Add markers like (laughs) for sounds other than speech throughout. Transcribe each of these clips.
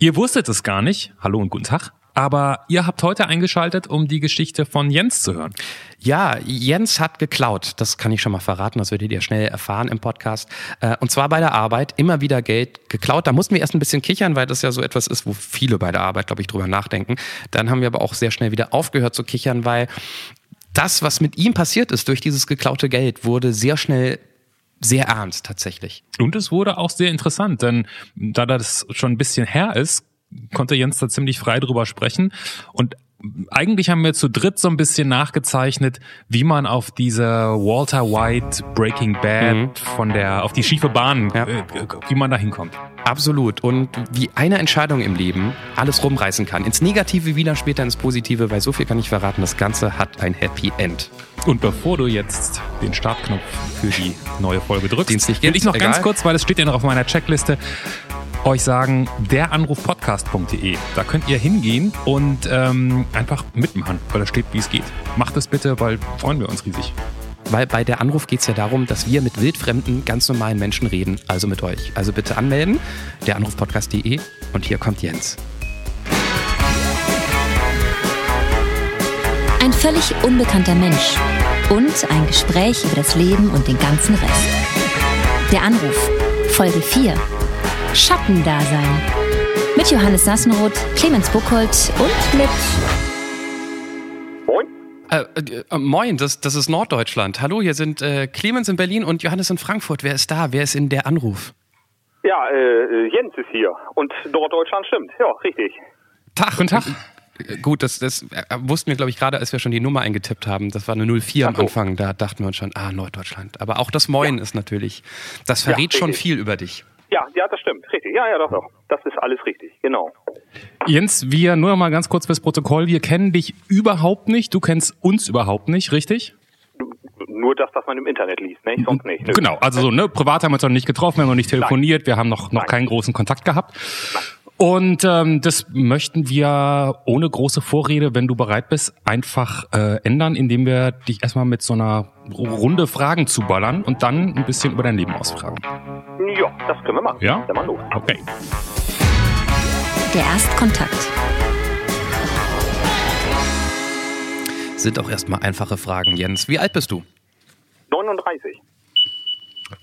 Ihr wusstet es gar nicht. Hallo und guten Tag. Aber ihr habt heute eingeschaltet, um die Geschichte von Jens zu hören. Ja, Jens hat geklaut. Das kann ich schon mal verraten. Das werdet ihr schnell erfahren im Podcast. Äh, und zwar bei der Arbeit. Immer wieder Geld geklaut. Da mussten wir erst ein bisschen kichern, weil das ja so etwas ist, wo viele bei der Arbeit, glaube ich, drüber nachdenken. Dann haben wir aber auch sehr schnell wieder aufgehört zu kichern, weil das, was mit ihm passiert ist durch dieses geklaute Geld, wurde sehr schnell sehr ernst tatsächlich. Und es wurde auch sehr interessant, denn da das schon ein bisschen her ist, konnte Jens da ziemlich frei drüber sprechen. Und eigentlich haben wir zu dritt so ein bisschen nachgezeichnet, wie man auf diese Walter White Breaking Bad mhm. von der auf die schiefe Bahn, ja. äh, wie man da hinkommt. Absolut. Und wie eine Entscheidung im Leben alles rumreißen kann. Ins Negative wie dann später ins Positive, weil so viel kann ich verraten, das Ganze hat ein Happy End. Und bevor du jetzt den Startknopf für die neue Folge drückst, will ich noch Egal. ganz kurz, weil es steht ja noch auf meiner Checkliste, euch sagen, deranrufpodcast.de. Da könnt ihr hingehen und ähm, einfach mitmachen, weil da steht, wie es geht. Macht es bitte, weil freuen wir uns riesig. Weil bei der Anruf geht es ja darum, dass wir mit wildfremden, ganz normalen Menschen reden, also mit euch. Also bitte anmelden, deranrufpodcast.de und hier kommt Jens. Ein völlig unbekannter Mensch und ein Gespräch über das Leben und den ganzen Rest. Der Anruf, Folge 4. Schattendasein. Mit Johannes Sassenroth, Clemens Buchholz und mit. Moin. Äh, äh, äh, moin, das, das ist Norddeutschland. Hallo, hier sind äh, Clemens in Berlin und Johannes in Frankfurt. Wer ist da? Wer ist in der Anruf? Ja, äh, Jens ist hier. Und Norddeutschland stimmt. Ja, richtig. Tag. Guten Tag. Äh, gut, das, das wussten wir, glaube ich, gerade, als wir schon die Nummer eingetippt haben. Das war eine 04 so. am Anfang. Da dachten wir uns schon, ah, Norddeutschland. Aber auch das Moin ja. ist natürlich, das verrät ja, schon viel über dich. Ja, ja, das stimmt. Richtig. Ja, ja, doch, doch. Das ist alles richtig. Genau. Jens, wir nur noch mal ganz kurz fürs Protokoll. Wir kennen dich überhaupt nicht. Du kennst uns überhaupt nicht, richtig? Nur das, was man im Internet liest, ne? Sonst nicht. Nö. Genau. Also so, ne? Privat haben wir uns noch nicht getroffen, wir haben noch nicht telefoniert, Nein. wir haben noch, noch keinen großen Kontakt gehabt. Nein. Und ähm, das möchten wir ohne große Vorrede, wenn du bereit bist, einfach äh, ändern, indem wir dich erstmal mit so einer Runde Fragen zuballern und dann ein bisschen über dein Leben ausfragen. Ja, das können wir machen. Ja? Dann mal los. Okay. Der Erstkontakt. Sind auch erstmal einfache Fragen, Jens. Wie alt bist du? 39.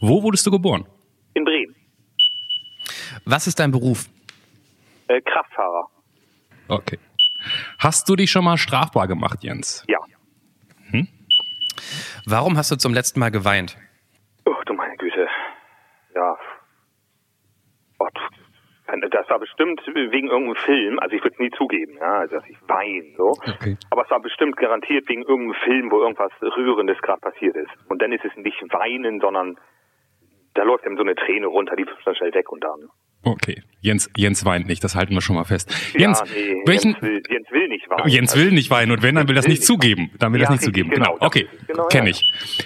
Wo wurdest du geboren? In Bremen. Was ist dein Beruf? Äh, Kraftfahrer. Okay. Hast du dich schon mal strafbar gemacht, Jens? Ja. Hm? Warum hast du zum letzten Mal geweint? Oh, du meine Güte. Ja. Oh, das war bestimmt wegen irgendeinem Film, also ich würde es nie zugeben, ja, also dass ich weine, so. Okay. Aber es war bestimmt garantiert wegen irgendeinem Film, wo irgendwas Rührendes gerade passiert ist. Und dann ist es nicht weinen, sondern da läuft ihm so eine Träne runter, die fliegt dann schnell weg und dann Okay, Jens, Jens weint nicht, das halten wir schon mal fest. Jens, ja, nee, welchen, Jens will, Jens, will, nicht weinen. Jens will nicht weinen und wenn, dann will das nicht zugeben. Dann will ja, das nicht zugeben. Genau, genau. okay, genau, kenne ich.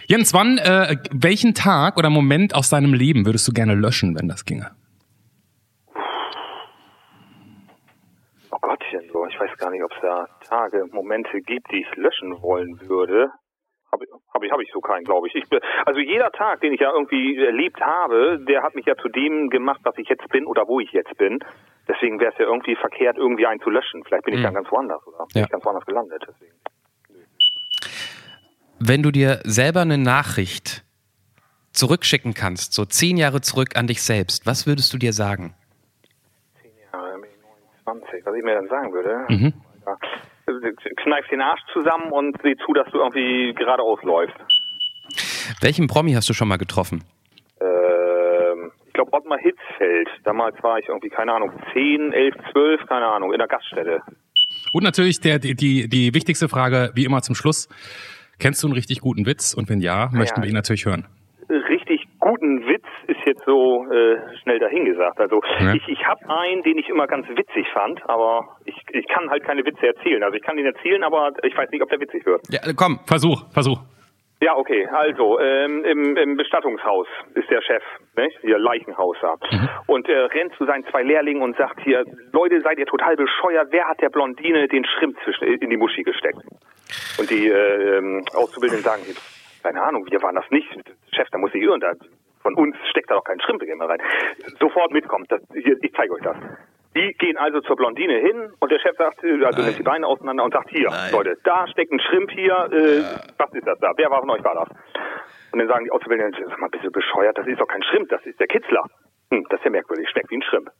Jens, wann, äh, welchen Tag oder Moment aus deinem Leben würdest du gerne löschen, wenn das ginge? Oh Gottchen, so, ich weiß gar nicht, ob es da Tage, Momente gibt, die ich löschen wollen würde. Habe hab ich, hab ich so keinen, glaube ich. ich. Also jeder Tag, den ich ja irgendwie erlebt habe, der hat mich ja zu dem gemacht, was ich jetzt bin oder wo ich jetzt bin. Deswegen wäre es ja irgendwie verkehrt, irgendwie einen zu löschen. Vielleicht bin ich mhm. dann ganz woanders oder bin ich ganz woanders gelandet. Deswegen. Wenn du dir selber eine Nachricht zurückschicken kannst, so zehn Jahre zurück an dich selbst, was würdest du dir sagen? Zehn Jahre, 29, was ich mir dann sagen würde? Mhm. Ja kneif den Arsch zusammen und sieh zu, dass du irgendwie geradeaus läufst. Welchen Promi hast du schon mal getroffen? Ähm, ich glaube Ottmar Hitzfeld. Damals war ich irgendwie, keine Ahnung, 10, 11, 12, keine Ahnung, in der Gaststätte. Und natürlich der, die, die, die wichtigste Frage, wie immer zum Schluss. Kennst du einen richtig guten Witz? Und wenn ja, möchten ja, wir ihn natürlich hören. Richtig guten Witz ist jetzt so äh, schnell dahingesagt. Also ja. ich, ich habe einen, den ich immer ganz witzig fand, aber ich, ich kann halt keine Witze erzählen. Also ich kann ihn erzählen, aber ich weiß nicht, ob der witzig wird. Ja, komm, versuch, versuch. Ja, okay. Also ähm, im, im Bestattungshaus ist der Chef, ne? hier Leichenhaus da. Mhm. Und er rennt zu seinen zwei Lehrlingen und sagt hier, Leute, seid ihr total bescheuert? Wer hat der Blondine den Schrimp zwischen, in die Muschi gesteckt? Und die äh, ähm, Auszubildenden sagen, keine Ahnung, wir waren das nicht. Chef, da muss ich irren, da von uns steckt da doch kein Schrimp mehr rein. Sofort mitkommt. Das, hier, ich zeige euch das. Die gehen also zur Blondine hin und der Chef sagt, äh, also nimmt die Beine auseinander und sagt, hier, Nein. Leute, da steckt ein Schrimp hier, äh, was ist das da? Wer war von euch war das? Und dann sagen die Auszubildenden, sag mal, bist du bescheuert, das ist doch kein Schrimp, das ist der Kitzler. Hm, das ist ja merkwürdig, schmeckt wie ein Schrimp.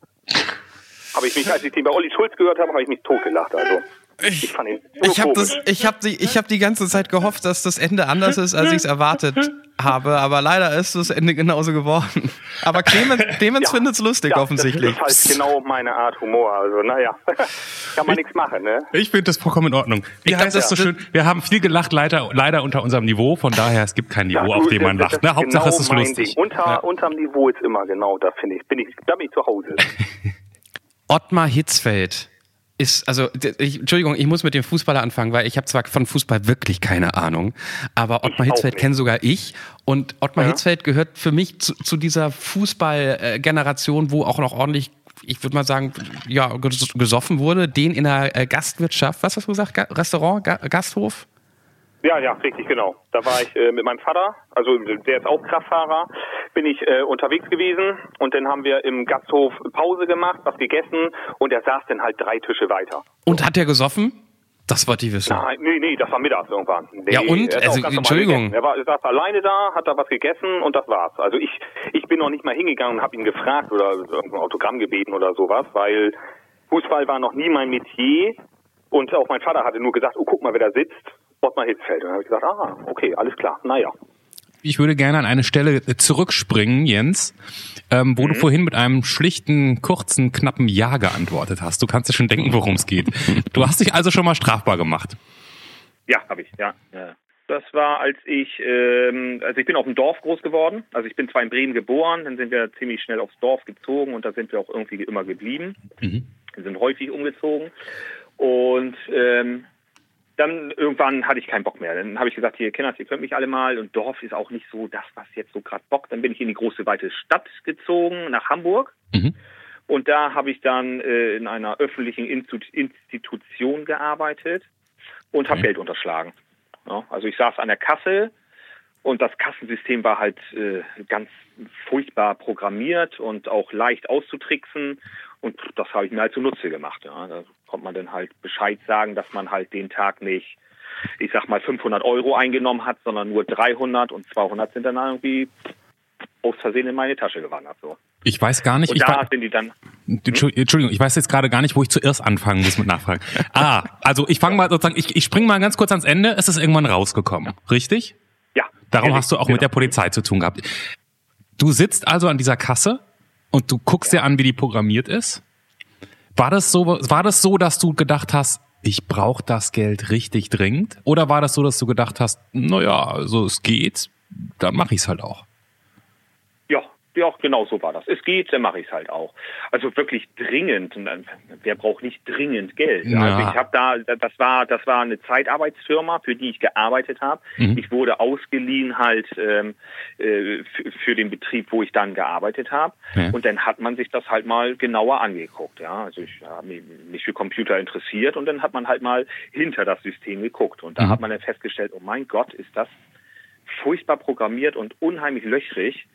Habe ich mich, als ich den bei Olli Schulz gehört habe, habe ich mich totgelacht, also. Ich fand ihn so Ich habe das, ich habe die, ich habe die ganze Zeit gehofft, dass das Ende anders ist, als ich es erwartet habe. Aber leider ist das Ende genauso geworden. Aber Clemens, (laughs) Clemens Ja. findet's lustig ja, offensichtlich. Das ist halt genau meine Art Humor, also naja, (laughs) kann man nichts machen, ne? Ich finde das vollkommen in Ordnung. Wie Ich heißt das so dachte- schön? Wir haben viel gelacht, leider, leider unter unserem Niveau. Von daher, es gibt kein Niveau, Ja, auf du, dem man lacht. Ne? ist Hauptsache, genau es ist lustig. Ding. Unter, Unterm Niveau ist immer genau, da finde ich, bin ich, da bin ich zu Hause. (laughs) Ottmar Hitzfeld ist, also, ich, Entschuldigung, ich muss mit dem Fußballer anfangen, weil ich habe zwar von Fußball wirklich keine Ahnung, aber Ottmar Hitzfeld kenne sogar ich und Ottmar Ja. Hitzfeld gehört für mich zu, zu dieser Fußballgeneration, wo auch noch ordentlich, ich würde mal sagen, ja, ges- gesoffen wurde, den in der äh, Gastwirtschaft, was hast du gesagt, Restaurant, Ga Gasthof? Ja, ja, richtig, genau. Da war ich äh, mit meinem Vater, also der ist auch Kraftfahrer, bin ich äh, unterwegs gewesen und dann haben wir im Gasthof Pause gemacht, was gegessen und er saß dann halt drei Tische weiter. Und hat er gesoffen? Das wollte ich wissen. Nein, nee, nee, das war mittags irgendwann. Nee, Ja, und? er Also, Entschuldigung. Er, war, er saß alleine da, hat da was gegessen und das war's. Also ich, ich bin noch nicht mal hingegangen und habe ihn gefragt oder irgendein Autogramm gebeten oder sowas, weil Fußball war noch nie mein Metier und auch mein Vater hatte nur gesagt, oh guck mal, wer da sitzt, Ottmar Hitzfeld. Und dann habe ich gesagt, ah, okay, alles klar, naja. Ich würde gerne an eine Stelle äh, zurückspringen, Jens, ähm, wo du vorhin mit einem schlichten, kurzen, knappen Ja geantwortet hast. Du kannst dir schon denken, worum es geht. (laughs) Du hast dich also schon mal strafbar gemacht. Ja, habe ich, ja. ja. Das war, als ich, ähm, also ich bin auf dem Dorf groß geworden. Also ich bin zwar in Bremen geboren, dann sind wir ziemlich schnell aufs Dorf gezogen und da sind wir auch irgendwie immer geblieben. Wir sind häufig umgezogen. Und ähm, dann irgendwann hatte ich keinen Bock mehr. Dann habe ich gesagt, hier Kinders, ihr könnt mich alle mal. Und Dorf ist auch nicht so das, was jetzt so gerade bockt. Dann bin ich in die große, weite Stadt gezogen, nach Hamburg. Mhm. Und da habe ich dann äh, in einer öffentlichen Institu- Institution gearbeitet und habe Geld unterschlagen. Ja, also ich saß an der Kasse und das Kassensystem war halt äh, ganz furchtbar programmiert und auch leicht auszutricksen. Und das habe ich mir halt zunutze gemacht. Ja. Da konnte man dann halt Bescheid sagen, dass man halt den Tag nicht, ich sag mal, 500 Euro eingenommen hat, sondern nur 300 und 200 sind dann irgendwie aus Versehen in meine Tasche gewandert. So. Ich weiß gar nicht, Und ich da sind die dann Entschu- Entschuldigung, ich weiß jetzt gerade gar nicht, wo ich zuerst anfangen muss mit Nachfragen. Ah, also ich fange mal sozusagen, ich, ich springe mal ganz kurz ans Ende. Es ist irgendwann rausgekommen, richtig? Ja. Darum Ja, hast du auch genau. mit der Polizei zu tun gehabt. Du sitzt also an dieser Kasse und du guckst dir an, wie die programmiert ist. War das so, war das so, dass du gedacht hast, ich brauche das Geld richtig dringend? Oder war das so, dass du gedacht hast, naja, also es geht, dann mache ich es halt auch? Ja, genau so war das. Es geht, dann mache ich es halt auch. Also wirklich dringend. Wer braucht nicht dringend Geld? Ja. Also ich habe da, das war, das war eine Zeitarbeitsfirma, für die ich gearbeitet habe. Mhm. Ich wurde ausgeliehen halt ähm, äh, für, den Betrieb, wo ich dann gearbeitet habe. Ja. Und dann hat man sich das halt mal genauer angeguckt. Ja, also ich habe mich, mich für Computer interessiert und dann hat man halt mal hinter das System geguckt und da Mhm. hat man dann festgestellt, oh mein Gott, ist das furchtbar programmiert und unheimlich löchrig.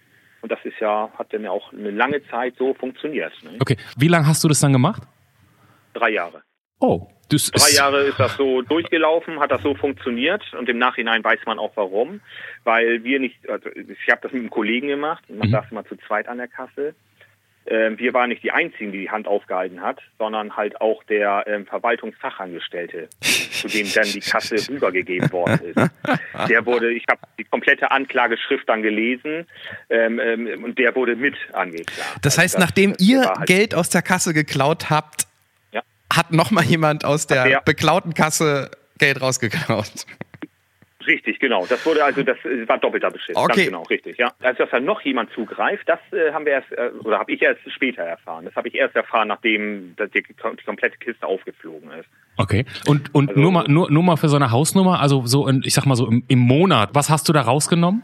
Und das ist ja, hat dann ja auch eine lange Zeit so funktioniert. Ne? Okay, wie lange hast du das dann gemacht? Drei Jahre. Oh, das Drei ist, Jahre ist das so durchgelaufen, hat das so funktioniert und im Nachhinein weiß man auch warum, weil wir nicht, also ich habe das mit einem Kollegen gemacht, man Mhm. saß immer zu zweit an der Kasse. Ähm, wir waren nicht die Einzigen, die die Hand aufgehalten hat, sondern halt auch der ähm, Verwaltungsfachangestellte, zu dem dann die Kasse (laughs) rübergegeben worden ist. Der wurde, ich habe die komplette Anklageschrift dann gelesen ähm, ähm, und der wurde mit angeklagt. Das Also heißt, nachdem das ihr halt- Geld aus der Kasse geklaut habt, Ja. hat noch mal jemand aus der der- beklauten Kasse Geld rausgeklaut. Richtig, genau. Das wurde also, das äh, war doppelter Beschiss. Okay. Ganz genau, richtig, ja. Also, dass da noch jemand zugreift, das äh, haben wir erst, äh, oder habe ich erst später erfahren. Das habe ich erst erfahren, nachdem die, die komplette Kiste aufgeflogen ist. okay. Und, und Also- nur mal, nur, nur mal für so eine Hausnummer, also so, in, ich sag mal so im, im Monat, was hast du da rausgenommen?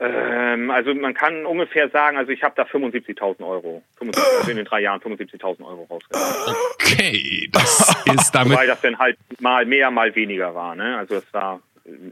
Ähm, also man kann ungefähr sagen, also ich habe da 75.000 Euro, 75, also in den drei Jahren 75.000 Euro rausgenommen. Okay, das ist (laughs) damit. Weil das dann halt mal mehr, mal weniger war. Ne? Also es war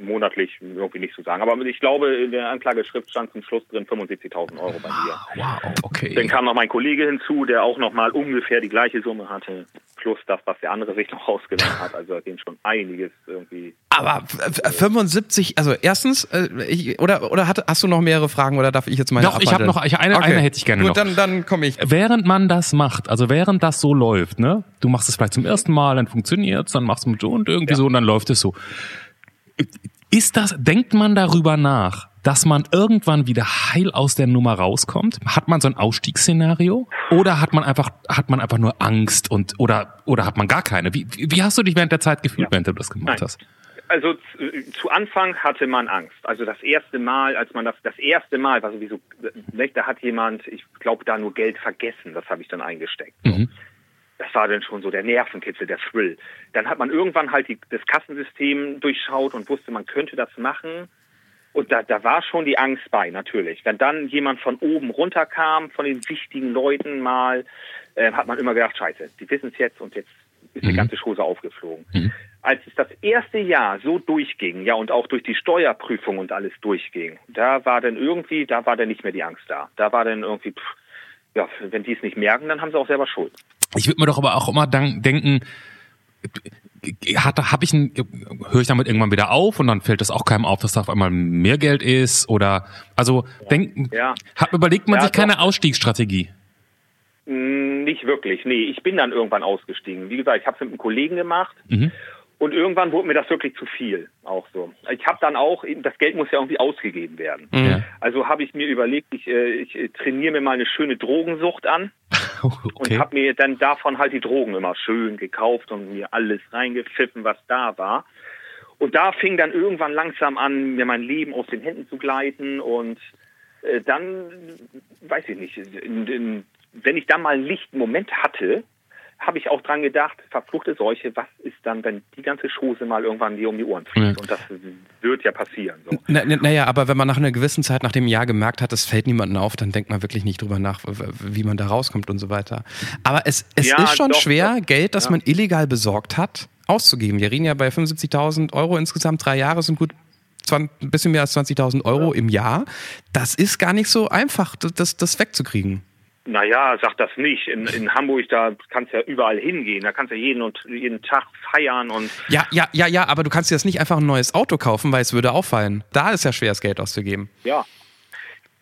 monatlich irgendwie nicht zu sagen. Aber ich glaube, in der Anklageschrift stand zum Schluss drin 75.000 Euro bei mir. Wow, okay. Dann kam noch mein Kollege hinzu, der auch noch mal ungefähr die gleiche Summe hatte, plus das, was der andere sich noch rausgenommen hat. Also dem schon einiges irgendwie. Aber f- f- 75, also erstens, äh, ich, oder, oder hat, hast du noch mehrere Fragen oder darf ich jetzt meine Doch, ich habe noch ich, eine, Okay. eine hätte ich gerne Gut, noch. dann, dann komme ich. Während man das macht, also während das so läuft, ne, du machst es vielleicht zum ersten Mal, dann funktioniert's, dann machst du mit so und irgendwie so und dann läuft es so. Ist das, denkt man darüber nach, dass man irgendwann wieder heil aus der Nummer rauskommt? Hat man so ein Ausstiegsszenario? Oder hat man einfach, hat man einfach nur Angst und, oder, oder hat man gar keine? Wie, wie hast du dich während der Zeit gefühlt, während du das gemacht Nein. hast? Also zu, Anfang hatte man Angst. Also das erste Mal, als man das, das erste Mal war sowieso, ne, da hat jemand, ich glaube, da nur Geld vergessen. Das habe ich dann eingesteckt. So. Mhm. Das war dann schon so der Nervenkitzel, der Thrill. Dann hat man irgendwann halt die, das Kassensystem durchschaut und wusste, man könnte das machen. Und da, da war schon die Angst bei, natürlich. Wenn dann jemand von oben runterkam, von den wichtigen Leuten mal, äh, hat man immer gedacht, scheiße, die wissen es jetzt und jetzt ist die ganze Chose aufgeflogen. Als es das erste Jahr so durchging, ja, und auch durch die Steuerprüfung und alles durchging, da war dann irgendwie, da war dann nicht mehr die Angst da. Da war dann irgendwie, pff, ja, wenn die es nicht merken, dann haben sie auch selber Schuld. Ich würde mir doch aber auch immer denken, hat, hab ich ein, höre ich damit irgendwann wieder auf und dann fällt das auch keinem auf, dass da auf einmal mehr Geld ist oder also denken, Ja. hat, überlegt man Ja, sich keine doch. Ausstiegsstrategie. Mm, Nicht wirklich, nee. Ich bin dann irgendwann ausgestiegen. Wie gesagt, ich habe es mit einem Kollegen gemacht Mhm. Und irgendwann wurde mir das wirklich zu viel, auch so. Ich habe dann auch, das Geld muss ja irgendwie ausgegeben werden. Ja. Also habe ich mir überlegt, ich, äh, ich äh, trainiere mir mal eine schöne Drogensucht an (laughs) und Okay. habe mir dann davon halt die Drogen immer schön gekauft und mir alles reingepfiffen, was da war. Und da fing dann irgendwann langsam an, mir mein Leben aus den Händen zu gleiten und äh, dann, weiß ich nicht, in, in, wenn ich dann mal einen lichten Moment hatte, habe ich auch dran gedacht, verfluchte Seuche, was ist dann, wenn die ganze Chose mal irgendwann dir um die Ohren fliegt? Ja. Und das wird ja passieren. So. Na, na, naja, aber wenn man nach einer gewissen Zeit, nach dem Jahr gemerkt hat, es fällt niemandem auf, dann denkt man wirklich nicht drüber nach, wie man da rauskommt und so weiter. Aber es, es Ja, ist schon doch, schwer, doch. Geld, das Ja. man illegal besorgt hat, auszugeben. Wir reden ja bei 75.000 Euro insgesamt, drei Jahre sind gut 20, ein bisschen mehr als 20.000 Euro im Jahr. Das ist gar nicht so einfach, das, das wegzukriegen. Naja, sag das nicht. In, in Hamburg, da kannst du ja überall hingehen. Da kannst du jeden und jeden Tag feiern und Ja, ja, ja, ja, aber du kannst dir jetzt nicht einfach ein neues Auto kaufen, weil es würde auffallen. Da ist ja schwer, das Geld auszugeben. ja.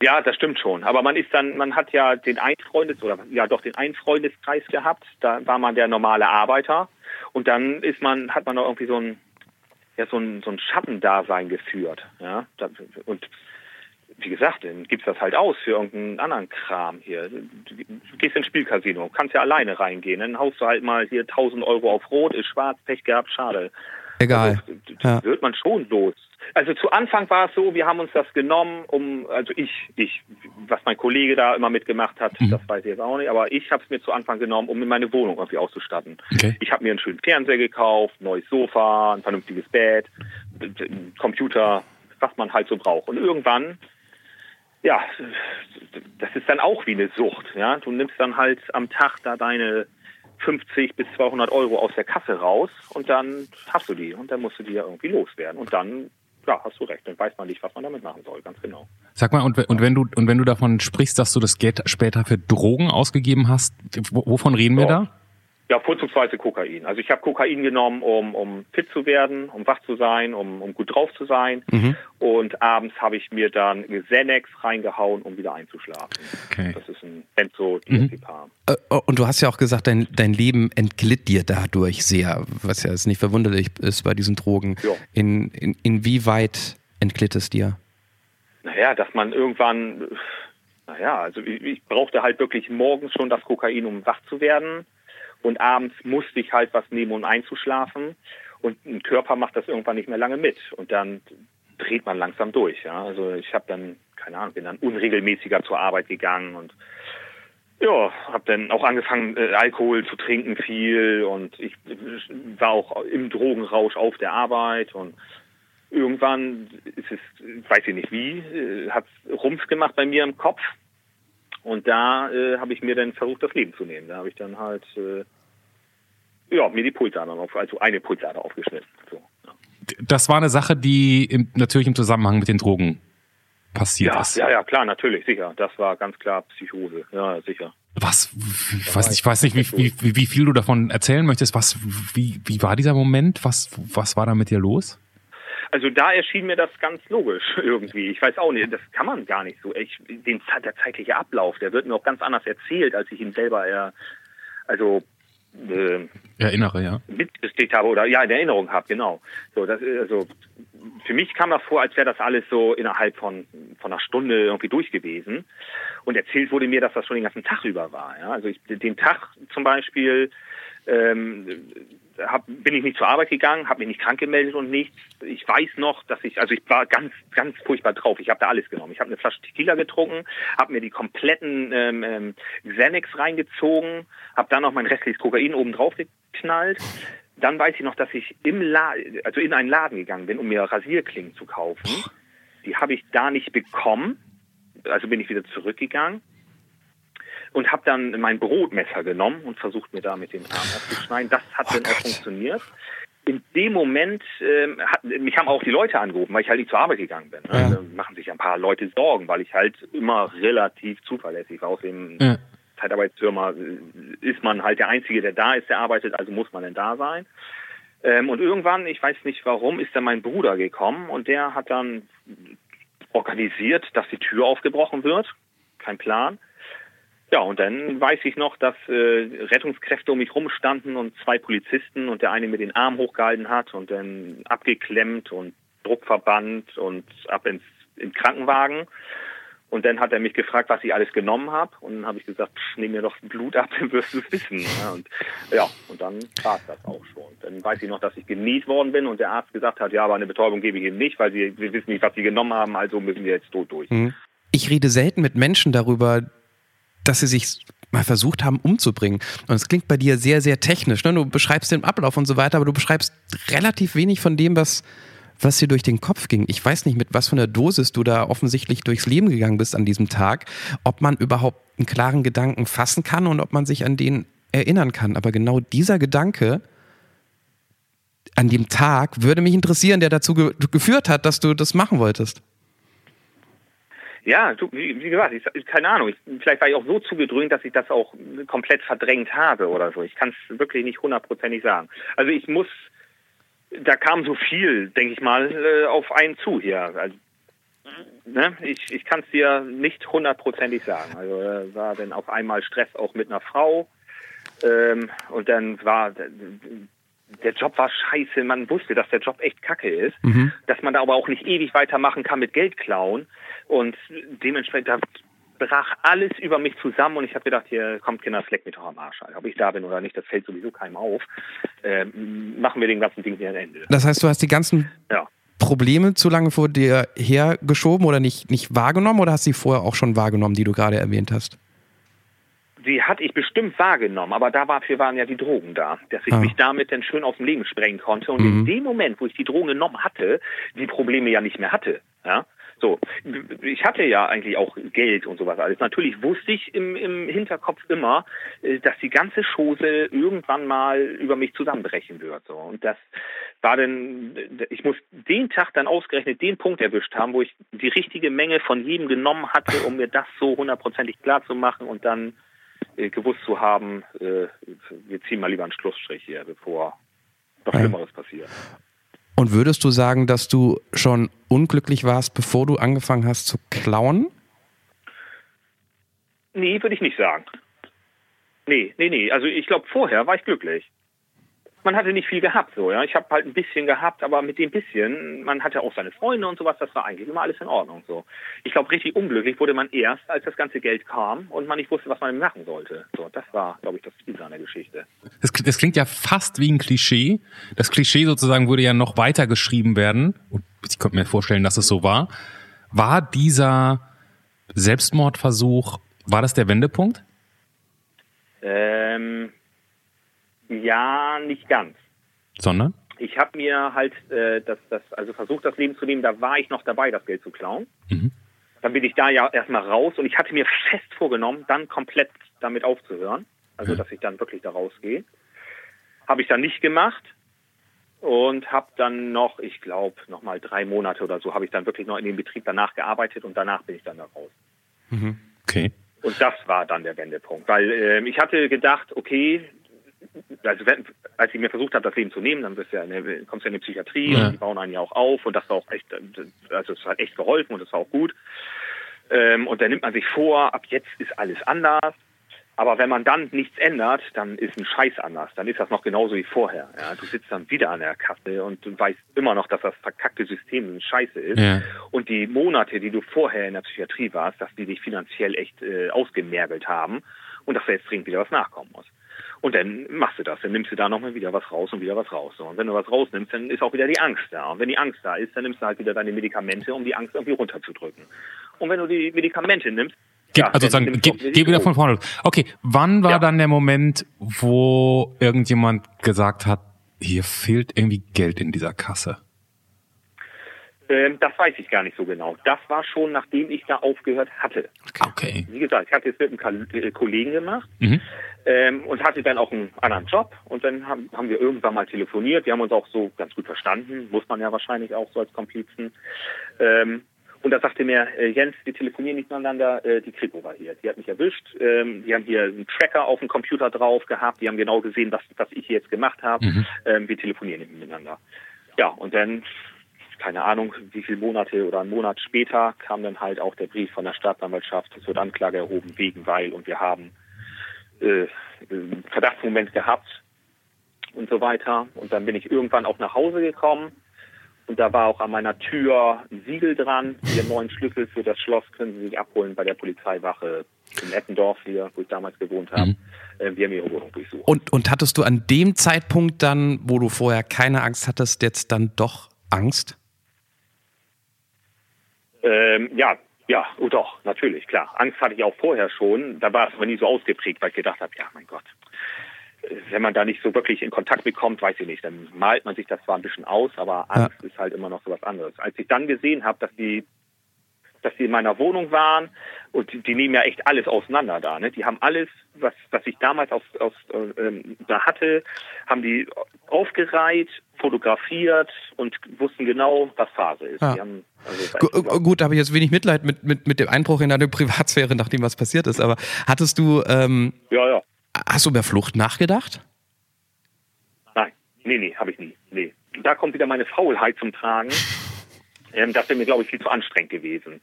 Ja, das stimmt schon. Aber man ist dann, man hat ja den einen Freundes oder ja doch den einen Freundeskreis gehabt. Da war man der normale Arbeiter und dann ist man, hat man noch irgendwie so ein ja so ein so ein Schattendasein geführt. Ja, und wie gesagt, dann gibt's das halt aus für irgendeinen anderen Kram hier. Du gehst ins Spielcasino, kannst ja alleine reingehen, dann haust du halt mal hier 1000 Euro auf Rot, ist schwarz, Pech gehabt, schade. Egal. Also, Ja. wird man schon los. Also zu Anfang war es so, wir haben uns das genommen, um, also ich, ich, was mein Kollege da immer mitgemacht hat, das weiß ich jetzt auch nicht, aber ich habe es mir zu Anfang genommen, um mir meine Wohnung irgendwie auszustatten. Okay. Ich habe mir einen schönen Fernseher gekauft, ein neues Sofa, ein vernünftiges Bett, Computer, was man halt so braucht. Und irgendwann, ja, das ist dann auch wie eine Sucht. Ja, du nimmst dann halt am Tag da deine 50 bis 200 Euro aus der Kasse raus und dann hast du die und dann musst du die ja irgendwie loswerden und dann ja, hast du recht, dann weiß man nicht, was man damit machen soll, ganz genau. Sag mal, und, und wenn du und wenn du davon sprichst, dass du das Geld später für Drogen ausgegeben hast, wo- wovon reden wir Ja. da? Ja, vorzugsweise Kokain. Also ich habe Kokain genommen, um, um fit zu werden, um wach zu sein, um, um gut drauf zu sein. Und abends habe ich mir dann Xanax reingehauen, um wieder einzuschlafen. Okay. Das ist ein Benzodiazepam. Äh, oh, Und du hast ja auch gesagt, dein, dein Leben entglitt dir dadurch sehr, was ja jetzt nicht verwunderlich ist bei diesen Drogen. Ja. In, in, inwieweit entglitt es dir? Naja, dass man irgendwann, naja, also ich, ich brauchte halt wirklich morgens schon das Kokain, um wach zu werden. Und abends musste ich halt was nehmen, um einzuschlafen. Und ein Körper macht das irgendwann nicht mehr lange mit. Und dann dreht man langsam durch. Ja? Also ich habe dann, keine Ahnung, bin dann unregelmäßiger zur Arbeit gegangen und ja, habe dann auch angefangen, äh, Alkohol zu trinken viel und ich war auch im Drogenrausch auf der Arbeit und irgendwann ist es, weiß ich nicht wie, äh, hat Rums gemacht bei mir im Kopf. Und da äh, habe ich mir dann versucht, das Leben zu nehmen. Da habe ich dann halt äh, ja, mir die Pulsader auf, also eine Pulsader aufgeschnitten. So, ja. das war eine Sache, die im, natürlich im Zusammenhang mit den Drogen passiert ja, ist. Ja, ja, klar, natürlich, sicher. Das war ganz klar Psychose. Ja, sicher. Was, ich weiß nicht, ich weiß nicht, wie, wie, wie viel du davon erzählen möchtest. Was, wie, wie war dieser Moment? Was, was war da mit dir los? Also da erschien mir das ganz logisch (laughs) irgendwie. Ich weiß auch nicht, das kann man gar nicht so. Ich, den, der zeitliche Ablauf, der wird mir auch ganz anders erzählt, als ich ihn selber eher, also äh, erinnere, ja. Mitgekriegt habe oder ja in Erinnerung habe, genau. So, das also für mich kam das vor, als wäre das alles so innerhalb von von einer Stunde irgendwie durch gewesen. Und erzählt wurde mir, dass das schon den ganzen Tag über war. Ja? Also ich, den Tag zum Beispiel ähm, hab, bin ich nicht zur Arbeit gegangen, habe mich nicht krank gemeldet und nichts. Ich weiß noch, dass ich, also ich war ganz, ganz furchtbar drauf. Ich habe da alles genommen. Ich habe eine Flasche Tequila getrunken, habe mir die kompletten ähm, ähm, Xanax reingezogen, habe dann noch mein restliches Kokain oben drauf geknallt. Dann weiß ich noch, dass ich im La also in einen Laden gegangen bin, um mir Rasierklingen zu kaufen. Die habe ich da nicht bekommen. Also bin ich wieder zurückgegangen und habe dann mein Brotmesser genommen und versucht mir da mit dem Arm aufzuschneiden. Das hat oh dann auch funktioniert. In dem Moment, ähm, hat, mich haben auch die Leute angerufen, weil ich halt nicht zur Arbeit gegangen bin. Ne? Ja. Da machen sich ein paar Leute Sorgen, weil ich halt immer relativ zuverlässig war. Aus dem ja. Zeitarbeitsfirma äh, ist man halt der Einzige, der da ist, der arbeitet, also muss man denn da sein. Ähm, und irgendwann, ich weiß nicht warum, ist dann mein Bruder gekommen und der hat dann organisiert, dass die Tür aufgebrochen wird. Kein Plan. Ja, und dann weiß ich noch, dass äh, Rettungskräfte um mich rumstanden und zwei Polizisten und der eine mir den Arm hochgehalten hat und dann abgeklemmt und Druckverband und ab ins, ins Krankenwagen. Und dann hat er mich gefragt, was ich alles genommen habe. Und dann habe ich gesagt, pff, nimm mir doch Blut ab, (laughs) dann wirst du es wissen. Ja, und ja, und dann war es das auch schon. Dann weiß ich noch, dass ich genäht worden bin und der Arzt gesagt hat, ja, aber eine Betäubung gebe ich ihm nicht, weil sie, wir wissen nicht, was sie genommen haben, also müssen wir jetzt tot durch. Mhm. Ich rede selten mit Menschen darüber, dass sie sich mal versucht haben umzubringen. Und es klingt bei dir sehr, sehr technisch. Ne? Du beschreibst den Ablauf und so weiter, aber du beschreibst relativ wenig von dem, was, was dir durch den Kopf ging. Ich weiß nicht, mit was von der Dosis du da offensichtlich durchs Leben gegangen bist an diesem Tag, ob man überhaupt einen klaren Gedanken fassen kann und ob man sich an den erinnern kann. Aber genau dieser Gedanke an dem Tag würde mich interessieren, der dazu ge geführt hat, dass du das machen wolltest. Ja, du, wie, wie gesagt, ich, keine Ahnung. Ich, vielleicht war ich auch so zugedröhnt, dass ich das auch komplett verdrängt habe oder so. Ich kann es wirklich nicht hundertprozentig sagen. Also ich muss, da kam so viel, denke ich mal, äh, auf einen zu hier. Also, ne? Ich, ich kann es dir nicht hundertprozentig sagen. Also äh, war dann auf einmal Stress auch mit einer Frau. Ähm, und dann war der Job war scheiße, man wusste, dass der Job echt kacke ist, mhm. dass man da aber auch nicht ewig weitermachen kann mit Geld klauen. Und dementsprechend, da brach alles über mich zusammen und ich habe gedacht, hier kommt Kinder, fleck mich doch am Arsch. Ob ich da bin oder nicht, das fällt sowieso keinem auf. Ähm, machen wir den ganzen Ding hier ein Ende. Das heißt, du hast die ganzen ja. Probleme zu lange vor dir hergeschoben oder nicht, nicht wahrgenommen oder hast du sie vorher auch schon wahrgenommen, die du gerade erwähnt hast? Die hatte ich bestimmt wahrgenommen, aber dafür waren ja die Drogen da, dass ich ah. mich damit dann schön aus dem Leben sprengen konnte. Und mhm. in dem Moment, wo ich die Drogen genommen hatte, die Probleme ja nicht mehr hatte. Ja? So, ich hatte ja eigentlich auch Geld und sowas alles. Natürlich wusste ich im, im Hinterkopf immer, äh, dass die ganze Chose irgendwann mal über mich zusammenbrechen wird. So. Und das war dann, ich muss den Tag dann ausgerechnet den Punkt erwischt haben, wo ich die richtige Menge von jedem genommen hatte, um mir das so hundertprozentig klar zu machen und dann gewusst zu haben, äh, wir ziehen mal lieber einen Schlussstrich hier, bevor noch Schlimmeres passiert. Und würdest du sagen, dass du schon unglücklich warst, bevor du angefangen hast zu klauen? Nee, würde ich nicht sagen. Nee, nee, nee. Also ich glaube, vorher war ich glücklich man hatte nicht viel gehabt, so, ja. Ich habe halt ein bisschen gehabt, aber mit dem bisschen, man hatte auch seine Freunde und sowas, das war eigentlich immer alles in Ordnung, so. Ich glaube, richtig unglücklich wurde man erst, als das ganze Geld kam und man nicht wusste, was man machen sollte. So, das war, glaube ich, das Ziel der Geschichte. Das, das klingt ja fast wie ein Klischee. Das Klischee sozusagen würde ja noch weiter geschrieben werden. Und ich könnte mir vorstellen, dass es so war. War dieser Selbstmordversuch, war das der Wendepunkt? Ähm, ja, nicht ganz. Sondern? Ich habe mir halt äh, das, das, also versucht, das Leben zu nehmen, da war ich noch dabei, das Geld zu klauen. Mhm. Dann bin ich da ja erstmal raus und ich hatte mir fest vorgenommen, dann komplett damit aufzuhören. Also, ja. dass ich dann wirklich da rausgehe. Habe ich dann nicht gemacht. und habe dann noch, ich glaube, noch mal drei Monate oder so, habe ich dann wirklich noch in dem Betrieb danach gearbeitet und danach bin ich dann da raus. Mhm. Okay. Und das war dann der Wendepunkt, weil äh, ich hatte gedacht, okay, also wenn, als ich mir versucht habe, das Leben zu nehmen, dann bist du ja eine, kommst du ja in die Psychiatrie Ja. und die bauen einen ja auch auf und das war auch echt, also es hat echt geholfen und es war auch gut. Ähm, und dann nimmt man sich vor, ab jetzt ist alles anders. Aber wenn man dann nichts ändert, dann ist ein Scheiß anders. Dann ist das noch genauso wie vorher. Ja, du sitzt dann wieder an der Kasse und du weißt immer noch, dass das verkackte System ein Scheiße ist. Ja. Und die Monate, die du vorher in der Psychiatrie warst, dass die dich finanziell echt äh, ausgemergelt haben und dass da jetzt dringend wieder was nachkommen muss. Und dann machst du das, dann nimmst du da nochmal wieder was raus und wieder was raus. So, Und wenn du was rausnimmst, dann ist auch wieder die Angst da. Und wenn die Angst da ist, dann nimmst du halt wieder deine Medikamente, um die Angst irgendwie runterzudrücken. Und wenn du die Medikamente nimmst, Gib, ja, also dann geh, geh wieder von vorne. los. Okay, wann war Ja. dann der Moment, wo irgendjemand gesagt hat, hier fehlt irgendwie Geld in dieser Kasse? Ähm, das weiß ich gar nicht so genau. Das war schon, nachdem ich da aufgehört hatte. Okay. Wie gesagt, ich hatte es mit einem äh, Kollegen gemacht Mhm. Ähm, und hatte dann auch einen anderen Job. Und dann haben, haben wir irgendwann mal telefoniert. Wir haben uns auch so ganz gut verstanden. Muss man ja wahrscheinlich auch so als Komplizen. Ähm, und da sagte mir, äh, Jens, wir telefonieren nicht miteinander, äh, die Kripo war hier. Die hat mich erwischt. Ähm, die haben hier einen Tracker auf dem Computer drauf gehabt. Die haben genau gesehen, was, was ich hier jetzt gemacht habe. Mhm. Ähm, wir telefonieren nicht miteinander. Ja, und dann, keine Ahnung, wie viele Monate oder einen Monat später kam dann halt auch der Brief von der Staatsanwaltschaft. Es wird Anklage erhoben wegen, weil und wir haben äh, einen Verdachtsmoment gehabt und so weiter. Und dann bin ich irgendwann auch nach Hause gekommen und da war auch an meiner Tür ein Siegel dran. Ihren neuen Schlüssel für das Schloss können Sie sich abholen bei der Polizeiwache in Eppendorf hier, wo ich damals gewohnt habe. Mhm. Äh, wir haben Ihre Wohnung durchsucht. Und, und hattest du an dem Zeitpunkt dann, wo du vorher keine Angst hattest, jetzt dann doch Angst? Ähm, ja, ja, oh doch, natürlich, klar. Angst hatte ich auch vorher schon. Da war es aber nie so ausgeprägt, weil ich gedacht habe, ja, mein Gott, wenn man da nicht so wirklich in Kontakt bekommt, weiß ich nicht, dann malt man sich das zwar ein bisschen aus, aber Angst ist halt immer noch so was anderes. Als ich dann gesehen habe, dass die dass die in meiner Wohnung waren und die, die nehmen ja echt alles auseinander da. Ne? Die haben alles, was, was ich damals aus, aus, äh, ähm, da hatte, haben die aufgereiht, fotografiert und wussten genau, was Phase ist. Die haben, also, Gu- äh, Gut, da habe ich jetzt wenig Mitleid mit, mit, mit dem Einbruch in deine (laughs) Privatsphäre, nachdem was passiert ist. Aber hattest du, ähm, ja, ja. hast du über Flucht nachgedacht? Nein, nee, nee, habe ich nie. Nee. Da kommt wieder meine Faulheit zum Tragen. (laughs) Ähm, das wäre mir, glaube ich, viel zu anstrengend gewesen.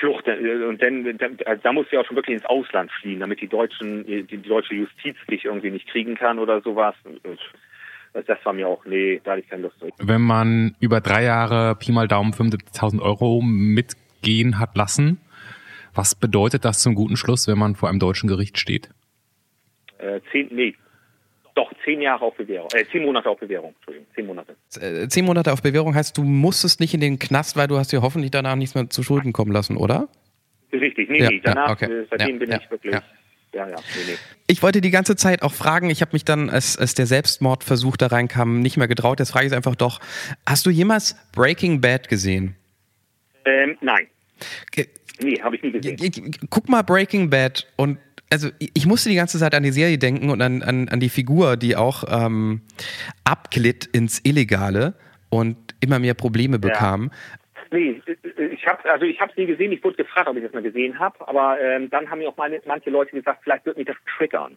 Flucht, äh, und dann, also da musst du ja auch schon wirklich ins Ausland fliehen, damit die Deutschen, die, die deutsche Justiz dich irgendwie nicht kriegen kann oder sowas. Das war mir auch, nee, da hatte ich keine Lust. Wenn man über drei Jahre Pi mal Daumen 75.000 Euro mitgehen hat lassen, was bedeutet das zum guten Schluss, wenn man vor einem deutschen Gericht steht? Äh, zehn, nee, doch, zehn Jahre auf Bewährung, äh, zehn Monate auf Bewährung, Entschuldigung, zehn Monate. Äh, Zehn Monate auf Bewährung heißt, du musstest nicht in den Knast, weil du hast dir hoffentlich danach nichts mehr zu Schulden kommen lassen, oder? Richtig, nee, Ja, nee, danach, ja, okay. äh, seitdem Ja, bin ja, ich wirklich, ja. ja, ja, nee, nee. Ich wollte die ganze Zeit auch fragen, ich habe mich dann, als, als der Selbstmordversuch da reinkam, nicht mehr getraut. Jetzt frage ich es einfach doch. Hast du jemals Breaking Bad gesehen? Ähm, nein, Ge- nee, habe ich nie gesehen. Guck mal Breaking Bad und also ich musste die ganze Zeit an die Serie denken und an, an, an die Figur, die auch ähm, abglitt ins Illegale und immer mehr Probleme bekam. Nee, ich habe also ich habe nie gesehen. Ich wurde gefragt, ob ich das mal gesehen habe, aber ähm, dann haben mir auch meine, manche Leute gesagt, vielleicht wird mich das triggern.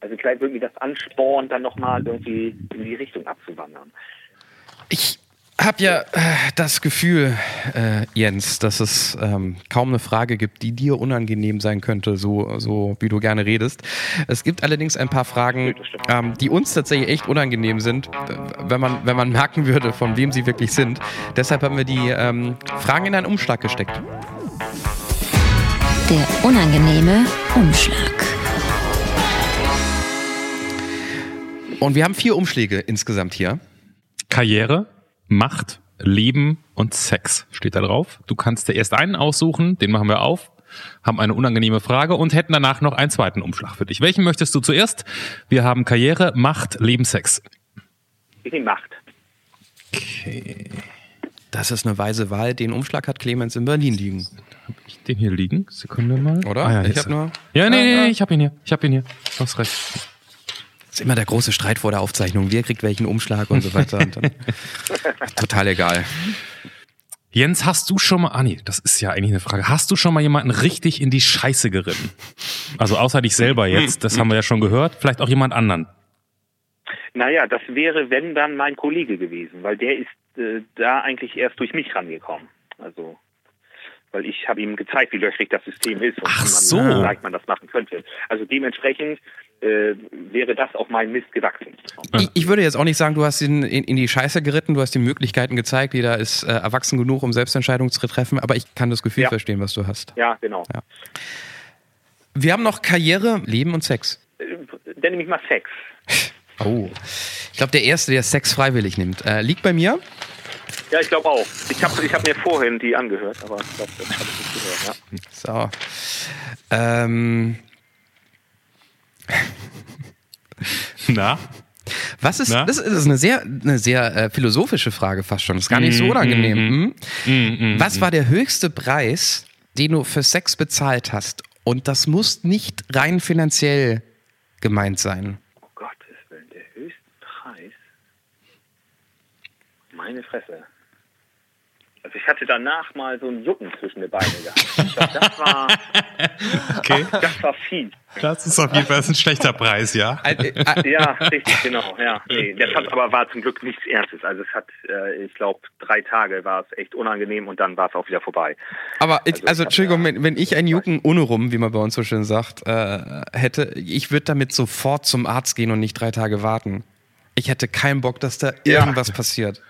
Also vielleicht wird mich das anspornen, dann nochmal irgendwie in die Richtung abzuwandern. Ich habe ja äh, das Gefühl, äh, Jens, dass es ähm, kaum eine Frage gibt, die dir unangenehm sein könnte, so, so wie du gerne redest. Es gibt allerdings ein paar Fragen, ähm, die uns tatsächlich echt unangenehm sind, wenn man, wenn man merken würde, von wem sie wirklich sind. Deshalb haben wir die ähm, Fragen in einen Umschlag gesteckt. Der unangenehme Umschlag. Und wir haben vier Umschläge insgesamt hier. Karriere, Macht, Leben und Sex steht da drauf. Du kannst dir erst einen aussuchen, den machen wir auf, haben eine unangenehme Frage und hätten danach noch einen zweiten Umschlag für dich. Welchen möchtest du zuerst? Wir haben Karriere, Macht, Leben, Sex. Ich nehme Macht. Das ist eine weise Wahl. Den Umschlag hat Clemens in Berlin liegen. Hab ich den hier liegen? Sekunde mal. Oder? Ah, ja, Ich hier hab ist er. nur- Ja, nee, nee, ah. nee, ich hab ihn hier. Ich hab ihn hier. Du hast recht. Ist immer der große Streit vor der Aufzeichnung. Wer kriegt welchen Umschlag und so weiter. Und dann, (laughs) total egal. Jens, hast du schon mal, ah nee, das ist ja eigentlich eine Frage. Hast du schon mal jemanden richtig in die Scheiße geritten? Also außer dich selber jetzt, das haben wir ja schon gehört, vielleicht auch jemand anderen. Naja, das wäre, wenn dann mein Kollege gewesen, weil der ist äh, da eigentlich erst durch mich rangekommen. Also, weil ich habe ihm gezeigt, wie löchrig das System ist und Ach wie, so. man, wie leicht man das machen könnte. Also dementsprechend äh, wäre das auf mein Mist gewachsen. Ich, ich würde jetzt auch nicht sagen, du hast ihn in, in die Scheiße geritten, du hast ihm Möglichkeiten gezeigt, jeder ist äh, erwachsen genug, um Selbstentscheidungen zu treffen, aber ich kann das Gefühl Ja. verstehen, was du hast. Ja, genau. Ja. Wir haben noch Karriere, Leben und Sex. Äh, Dann nehme ich mal Sex. (laughs) Oh. Ich glaube, der Erste, der Sex freiwillig nimmt, äh, liegt bei mir. Ja, ich glaube auch. Ich habe ich hab mir vorhin die angehört, aber ich glaube, das habe ich nicht gehört. Ja. So. Ähm, (laughs) Na? was ist, Na? das ist eine sehr, eine sehr äh, philosophische Frage fast schon. Das ist gar nicht so unangenehm. Hm? Was war der höchste Preis, den du für Sex bezahlt hast? Und das muss nicht rein finanziell gemeint sein. Oh Gottes Willen, der höchste Preis. Meine Fresse. Also ich hatte danach mal so ein Jucken zwischen den Beinen gehabt. Glaub, Das war, (laughs) Okay. das war fies. Das ist auf jeden Fall ein schlechter Preis, ja? (laughs) Äh, äh, Ja, richtig, genau. Ja, nee, das hat aber war zum Glück nichts Ernstes. Also es hat, äh, ich glaube, drei Tage war es echt unangenehm und dann war es auch wieder vorbei. Aber ich, Also also Entschuldigung, ja- wenn, ich einen Jucken ohne rum, wie man bei uns so schön sagt, äh, hätte, ich würde damit sofort zum Arzt gehen und nicht drei Tage warten. Ich hätte keinen Bock, dass da Ja. irgendwas passiert.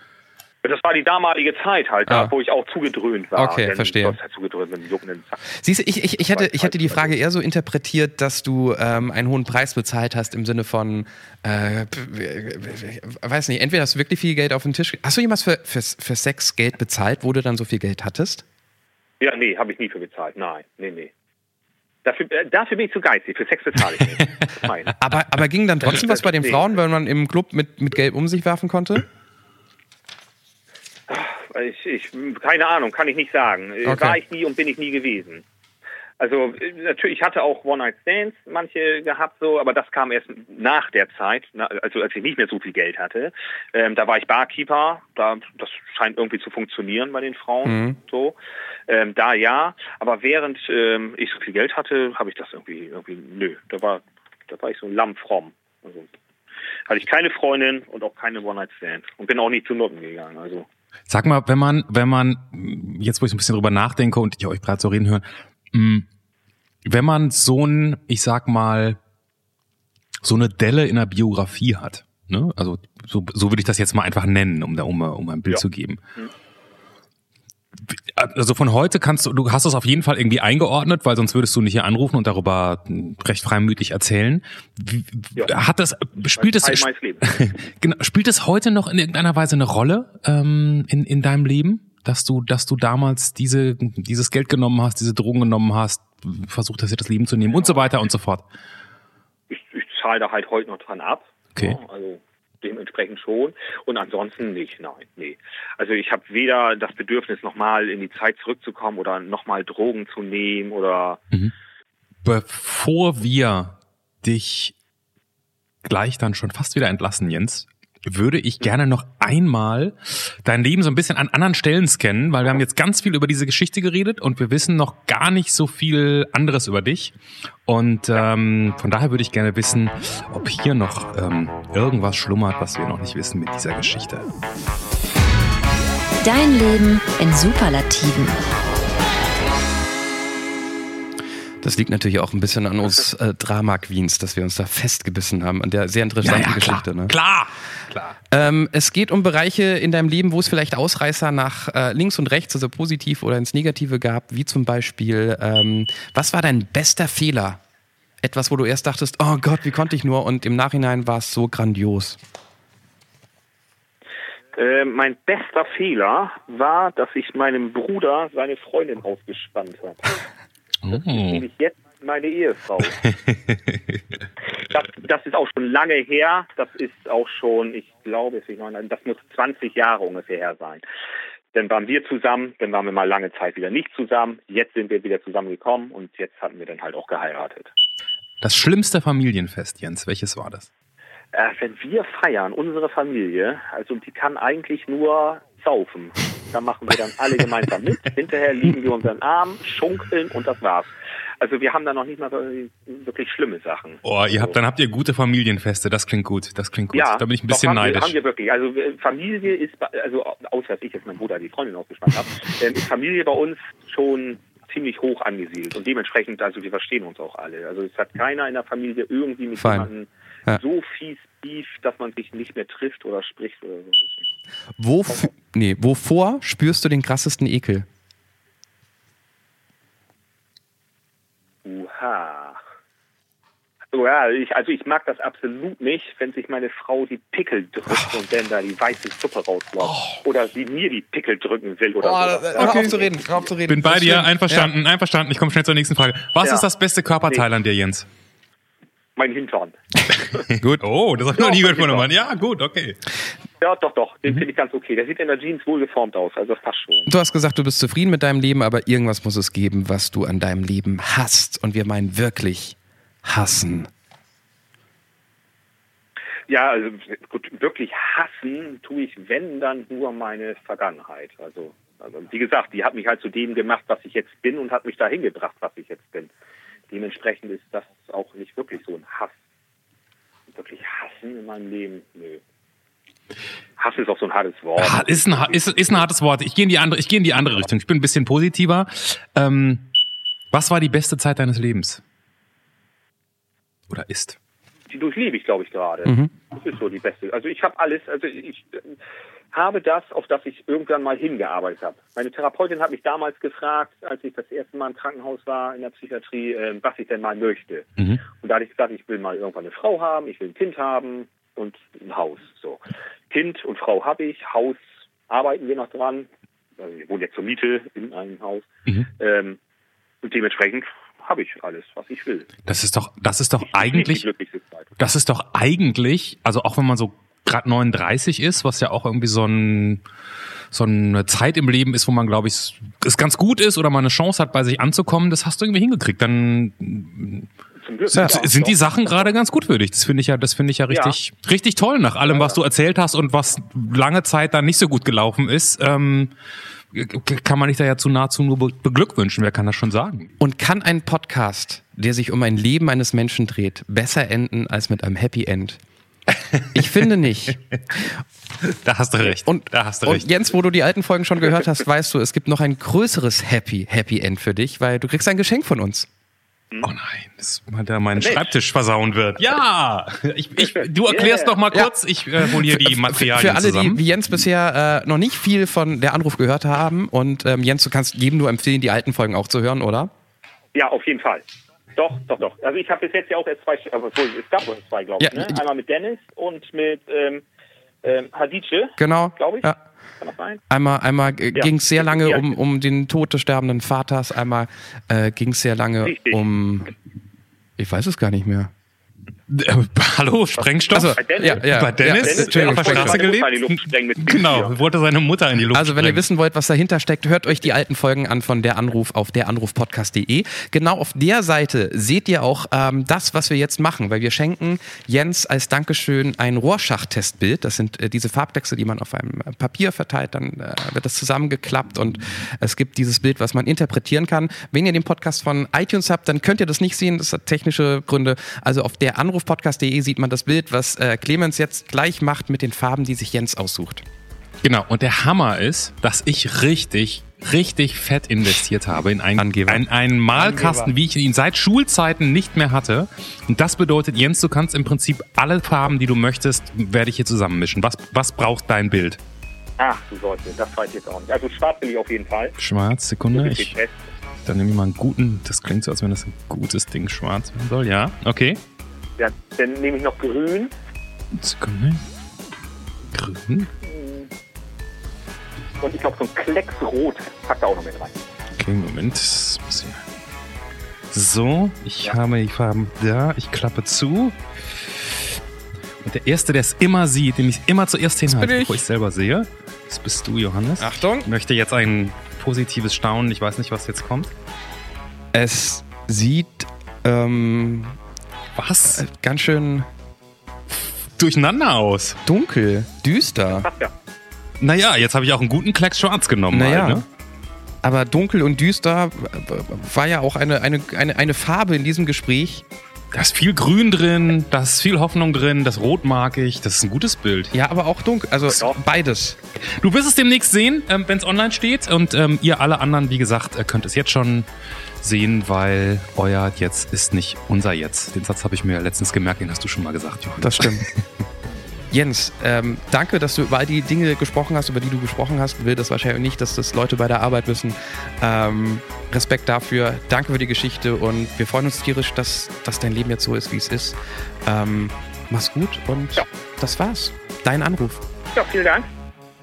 Das war die damalige Zeit halt, Ah. da, wo ich auch zugedröhnt war. Okay, Denn verstehe. Halt zugedröhnt mit dem juckenden. Siehst du, ich, ich, ich, hätte, ich hätte die Frage eher so interpretiert, dass du ähm, einen hohen Preis bezahlt hast im Sinne von, äh, weiß nicht, entweder hast du wirklich viel Geld auf den Tisch. Hast du jemals für, für, für Sex Geld bezahlt, wo du dann so viel Geld hattest? Ja, nee, habe ich nie für bezahlt. Nein, nee, nee. Dafür, äh, dafür bin ich zu geizig. Für Sex bezahle ich nicht. (laughs) Nein. Aber, aber ging dann trotzdem was bei den. Frauen, weil man im Club mit, mit Geld um sich werfen konnte? Ich, ich, keine Ahnung, kann ich nicht sagen. Äh, Okay. War ich nie und bin ich nie gewesen. Also äh, natürlich, ich hatte auch One-Night-Stands, manche gehabt so, aber das kam erst nach der Zeit, also als ich nicht mehr so viel Geld hatte. Ähm, da war ich Barkeeper, da das scheint irgendwie zu funktionieren bei den Frauen Mhm. so. Ähm, da ja, aber während ähm, ich so viel Geld hatte, habe ich das irgendwie, irgendwie, nö, da war, da war ich so ein Lamm fromm. Also hatte ich keine Freundin und auch keine One-Night-Stand und bin auch nicht zu Noten gegangen. Also Sag mal, wenn man, wenn man, jetzt wo ich ein bisschen drüber nachdenke und ich euch gerade so reden höre, mh, wenn man so ein, ich sag mal, so eine Delle in der Biografie hat, ne? Also so, so würde ich das jetzt mal einfach nennen, um da um, um ein Bild Ja. zu geben. Also von heute kannst du, du hast es auf jeden Fall irgendwie eingeordnet, weil sonst würdest du nicht hier anrufen und darüber recht freimütig erzählen. Wie, Ja. Hat das, spielt es. (laughs) Genau. Spielt es heute noch in irgendeiner Weise eine Rolle ähm, in, in deinem Leben, dass du, dass du damals diese, dieses Geld genommen hast, diese Drogen genommen hast, versucht hast, dir das Leben zu nehmen und so weiter und so fort? ich, ich zahle da halt heute noch dran ab. Okay. Ja, also dementsprechend schon. Und ansonsten nicht, nein, nee. Also ich habe weder das Bedürfnis, nochmal in die Zeit zurückzukommen oder nochmal Drogen zu nehmen oder Bevor wir dich gleich dann schon fast wieder entlassen, Jens, würde ich gerne noch einmal dein Leben so ein bisschen an anderen Stellen scannen, weil wir haben jetzt ganz viel über diese Geschichte geredet und wir wissen noch gar nicht so viel anderes über dich. Und ähm, von daher würde ich gerne wissen, ob hier noch ähm, irgendwas schlummert, was wir noch nicht wissen mit dieser Geschichte. Dein Leben in Superlativen. Das liegt natürlich auch ein bisschen an uns (laughs) äh, Drama Queens, dass wir uns da festgebissen haben, an der sehr interessanten Geschichte. Ne? klar, klar. Ähm, es geht um Bereiche in deinem Leben, wo es vielleicht Ausreißer nach äh, links und rechts, also positiv oder ins Negative gab, wie zum Beispiel, ähm, was war dein bester Fehler? Etwas, wo du erst dachtest, oh Gott, wie konnte ich nur? Und im Nachhinein war es so grandios. Äh, mein bester Fehler war, dass ich meinem Bruder seine Freundin ausgespannt habe. (laughs) Oh. Bin ich jetzt meine Ehefrau. (laughs) das, das ist auch schon lange her. Das ist auch schon, ich glaube, das muss 20 Jahre ungefähr her sein. Dann waren wir zusammen, dann waren wir mal lange Zeit wieder nicht zusammen. Jetzt sind wir wieder zusammengekommen und jetzt hatten wir dann halt auch geheiratet. Das schlimmste Familienfest, Jens, welches war das? Äh, wenn wir feiern, unsere Familie, also die kann eigentlich nur saufen. Da machen wir dann alle gemeinsam mit. Hinterher liegen wir unseren Arm, schunkeln und das war's. Also wir haben da noch nicht mal wirklich schlimme Sachen. Oh, ihr habt, dann habt ihr gute Familienfeste. Das klingt gut. Das klingt gut. Ja, da bin ich ein doch, bisschen haben neidisch. Wir, haben wir wirklich. Also äh, Familie ist, also außer dass ich jetzt mein Bruder die Freundin ausgespannt habe, (laughs) ähm, ist Familie bei uns schon ziemlich hoch angesiedelt und dementsprechend, also wir verstehen uns auch alle. Also es hat keiner in der Familie irgendwie mit Fein. jemandem Ja. so fies Beef, dass man sich nicht mehr trifft oder spricht oder so. Wo, nee, wovor spürst du den krassesten Ekel? Uha. So, ja, ich, also ich mag das absolut nicht, wenn sich meine Frau die Pickel drückt und dann da die weiße Suppe rausläuft. Oder sie mir die Pickel drücken will oder so. hör auf zu reden, auf zu reden. bin bei dir, einverstanden, einverstanden. Ich komme schnell zur nächsten Frage. Was Ja. ist das beste Körperteil an dir, Jens? Mein Hintern. (laughs) Gut. Oh, das habe ich noch nie gehört von einem Mann. Ja, gut, okay. Ja, doch, doch. Den finde ich ganz okay. Der sieht in der Jeans wohl geformt aus. Also das passt schon. Du hast gesagt, du bist zufrieden mit deinem Leben, aber irgendwas muss es geben, was du an deinem Leben hasst. Und wir meinen wirklich hassen. Ja, also gut, wirklich hassen tue ich, wenn, dann nur meine Vergangenheit. Also, also wie gesagt, die hat mich halt zu dem gemacht, was ich jetzt bin und hat mich dahin gebracht, was ich jetzt bin. Dementsprechend ist das auch nicht wirklich so ein Hass. Wirklich hassen in meinem Leben, nö. Hass ist auch so ein hartes Wort. Ah, Ist ein, ist, ist ein hartes Wort. Ich gehe in die andere, ich gehe in die andere Richtung. Ich bin ein bisschen positiver. Ähm, was war die beste Zeit deines Lebens? Oder ist? die durchlebe ich, glaube ich, gerade. Mhm. Das ist so die beste. Also ich habe alles, also ich habe das, auf das ich irgendwann mal hingearbeitet habe. Meine Therapeutin hat mich damals gefragt, als ich das erste Mal im Krankenhaus war in der Psychiatrie, äh, was ich denn mal möchte. Mhm. Und da hatte ich gesagt, ich will mal irgendwann eine Frau haben, ich will ein Kind haben und ein Haus. So. Kind und Frau habe ich, Haus arbeiten wir noch dran. Also wir wohnen jetzt zur Miete in einem Haus. Mhm. Ähm, und dementsprechend habe ich alles, was ich will. Das ist doch, das ist doch Die eigentlich, das ist doch eigentlich, also auch wenn man so gerade 39 ist, was ja auch irgendwie so ein so eine Zeit im Leben ist, wo man, glaube ich, es ganz gut ist oder man eine Chance hat, bei sich anzukommen, das hast du irgendwie hingekriegt. Dann. Ja, sind die Sachen gerade ganz gut für dich. Das finde ich ja, das finde ich ja richtig, richtig toll nach allem, was du erzählt hast und was lange Zeit dann nicht so gut gelaufen ist. Ähm, kann man dich da ja zu nahezu nur be- beglückwünschen. Wer kann das schon sagen? Und kann ein Podcast, der sich um ein Leben eines Menschen dreht, besser enden als mit einem Happy End? Ich finde nicht. (laughs) Da hast du recht. Und, da hast du und recht. Jens, wo du die alten Folgen schon gehört hast, weißt du, es gibt noch ein größeres Happy, Happy End für dich, weil du kriegst ein Geschenk von uns. Oh nein, das mal da mein Schreibtisch versauen wird. Ja, ich, ich, du erklärst Yeah. doch mal Ja. kurz. Ich äh, hole hier die Materialien Für alle, zusammen. die wie Jens bisher äh, noch nicht viel von der Anruf gehört haben und ähm, Jens, du kannst jedem nur empfehlen, die alten Folgen auch zu hören, oder? Ja, auf jeden Fall. Doch, doch, doch. Also ich habe bis jetzt ja auch erst zwei, obwohl, es gab wohl zwei, glaube ich. Ja, ne? Einmal mit Dennis und mit ähm, ähm, Hadice, Genau. glaube ich. Ja. Kann das sein? Einmal, einmal äh, Ja. ging es sehr lange um, um den Tod des sterbenden Vaters, einmal äh, ging es sehr lange Richtig. um. Ich weiß es gar nicht mehr. Äh, (laughs) hallo, Sprengstoff? Also, Bei Dennis? ja, ja, Bei Dennis? Ja, auf der. Straße gelebt? Genau, wollte seine Mutter in die Luft Also wenn ihr sprengen. wissen wollt, was dahinter steckt, hört euch die alten Folgen an von der Anruf auf deranrufpodcast.de. Genau auf der Seite seht ihr auch ähm, das, was wir jetzt machen, weil wir schenken Jens als Dankeschön ein Rohrschachtestbild. Das sind äh, diese Farbtexte, die man auf einem äh, Papier verteilt, dann äh, wird das zusammengeklappt und es gibt dieses Bild, was man interpretieren kann. Wenn ihr den Podcast von iTunes habt, dann könnt ihr das nicht sehen, das hat technische Gründe. Also auf deranrufpodcast.de sieht man das Bild, was äh, Clemens jetzt gleich macht mit den Farben, die sich Jens aussucht. Genau, und der Hammer ist, dass ich richtig, richtig fett investiert habe in einen, Angeber. einen, einen Malkasten, wie ich ihn seit Schulzeiten nicht mehr hatte. Und das bedeutet, Jens, du kannst im Prinzip alle Farben, die du möchtest, werde ich hier zusammenmischen. Was, was braucht dein Bild? Ach, du Leute, das weiß ich jetzt auch nicht. Also schwarz will ich auf jeden Fall. Schwarz, Sekunde. Ich, dann nehme ich mal einen guten, das klingt so, als wenn das ein gutes Ding schwarz werden soll. Ja, okay. Ja, dann nehme ich noch grün. Sekunde. Grün. Und ich glaube, so ein Klecks rot packt da auch noch mit rein. Okay, Moment. Das muss hier- So, ich habe die Farben da. Ich klappe zu. Und der Erste, der es immer sieht, den ich immer zuerst hinhalte, bevor ich selber sehe, das bist du, Johannes. Achtung! Ich möchte jetzt ein positives Staunen. Ich weiß nicht, was jetzt kommt. Es sieht ähm, Was? ganz schön. durcheinander aus. Dunkel, düster. Ach ja. Naja, jetzt habe ich auch einen guten Klecks schwarz genommen. Naja. Halt, ne? Aber dunkel und düster äh, war ja auch eine, eine, eine, eine Farbe in diesem Gespräch. Da ist viel Grün drin, da ist viel Hoffnung drin, das Rot mag ich, das ist ein gutes Bild. Ja, aber auch dunkel. Also Ja. beides. Du wirst es demnächst sehen, ähm, wenn es online steht. Und ähm, ihr alle anderen, wie gesagt, äh, könnt es jetzt schon sehen, weil euer Jetzt ist nicht unser Jetzt. Den Satz habe ich mir letztens gemerkt, den hast du schon mal gesagt, Johann. Das stimmt. (laughs) Jens, ähm, danke, dass du über all die Dinge gesprochen hast, über die du gesprochen hast. Will das wahrscheinlich nicht, dass das Leute bei der Arbeit wissen. Ähm, Respekt dafür. Danke für die Geschichte und wir freuen uns tierisch, dass, dass dein Leben jetzt so ist, wie es ist. Ähm, mach's gut und Ja. das war's. Dein Anruf. Ja, vielen Dank.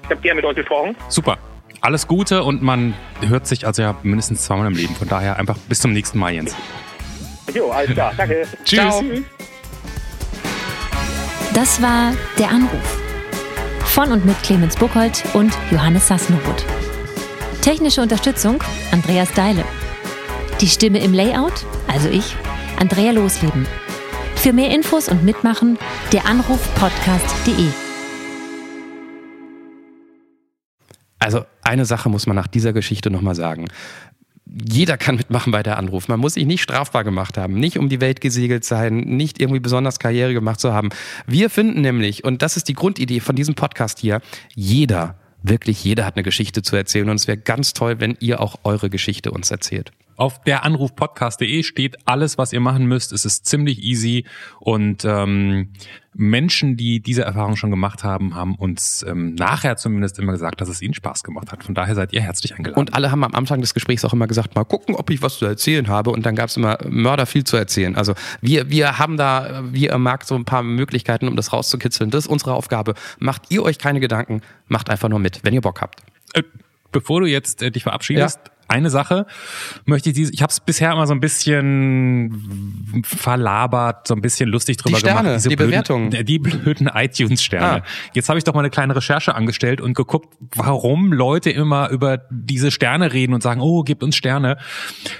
Ich habe gerne mit euch gesprochen. Super. Alles Gute und man hört sich also ja mindestens zweimal im Leben. Von daher einfach bis zum nächsten Mal, Jens. Jo, alles klar. Danke. Tschüss. Ciao. Das war Der Anruf. Von und mit Clemens Buchholz und Johannes Sassenroth. Technische Unterstützung Andreas Deile. Die Stimme im Layout, also ich, Andrea Losleben. Für mehr Infos und Mitmachen der Also eine Sache muss man nach dieser Geschichte nochmal sagen. Jeder kann mitmachen bei der Anruf. Man muss sich nicht strafbar gemacht haben, nicht um die Welt gesegelt sein, nicht irgendwie besonders Karriere gemacht zu haben. Wir finden nämlich, und das ist die Grundidee von diesem Podcast hier, jeder, wirklich jeder hat eine Geschichte zu erzählen und es wäre ganz toll, wenn ihr auch eure Geschichte uns erzählt. Auf der Anrufpodcast.de steht alles, was ihr machen müsst. Es ist ziemlich easy und ähm, Menschen, die diese Erfahrung schon gemacht haben, haben uns ähm, nachher zumindest immer gesagt, dass es ihnen Spaß gemacht hat. Von daher seid ihr herzlich eingeladen. Und alle haben am Anfang des Gesprächs auch immer gesagt, mal gucken, ob ich was zu erzählen habe. Und dann gab es immer Mörder viel zu erzählen. Also wir, wir haben da, wie ihr merkt, so ein paar Möglichkeiten, um das rauszukitzeln. Das ist unsere Aufgabe. Macht ihr euch keine Gedanken, macht einfach nur mit, wenn ihr Bock habt. Äh, bevor du jetzt äh, dich verabschiedest, Ja. Eine Sache möchte ich diese, ich habe es bisher immer so ein bisschen verlabert, so ein bisschen lustig drüber Die Sterne, gemacht. die Bewertungen. äh, (laughs) Die blöden iTunes-Sterne. Ah. Jetzt habe ich doch mal eine kleine Recherche angestellt und geguckt, warum Leute immer über diese Sterne reden und sagen, oh, gib uns Sterne.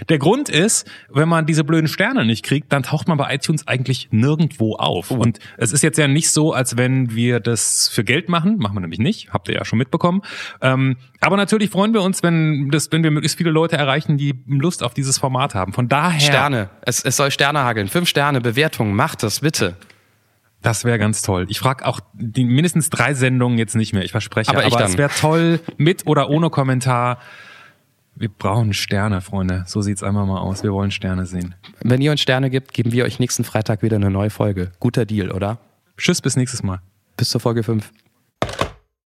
Der Grund ist, wenn man diese blöden Sterne nicht kriegt, dann taucht man bei iTunes eigentlich nirgendwo auf. Und es ist jetzt ja nicht so, als wenn wir das für Geld machen. Machen wir nämlich nicht. Habt ihr ja schon mitbekommen. Ähm, aber natürlich freuen wir uns, wenn das, wenn wir möglichst viele Leute erreichen, die Lust auf dieses Format haben. Von daher. Sterne. Es, es soll Sterne hageln. Fünf Sterne, Bewertungen. Macht das, bitte. Das wäre ganz toll. Ich frage auch die mindestens drei Sendungen jetzt nicht mehr. Ich verspreche. Aber ich dann. es wäre toll mit oder ohne Kommentar. Wir brauchen Sterne, Freunde. So sieht's einmal mal aus. Wir wollen Sterne sehen. Wenn ihr uns Sterne gibt, geben wir euch nächsten Freitag wieder eine neue Folge. Guter Deal, oder? Tschüss, bis nächstes Mal. Bis zur Folge 5.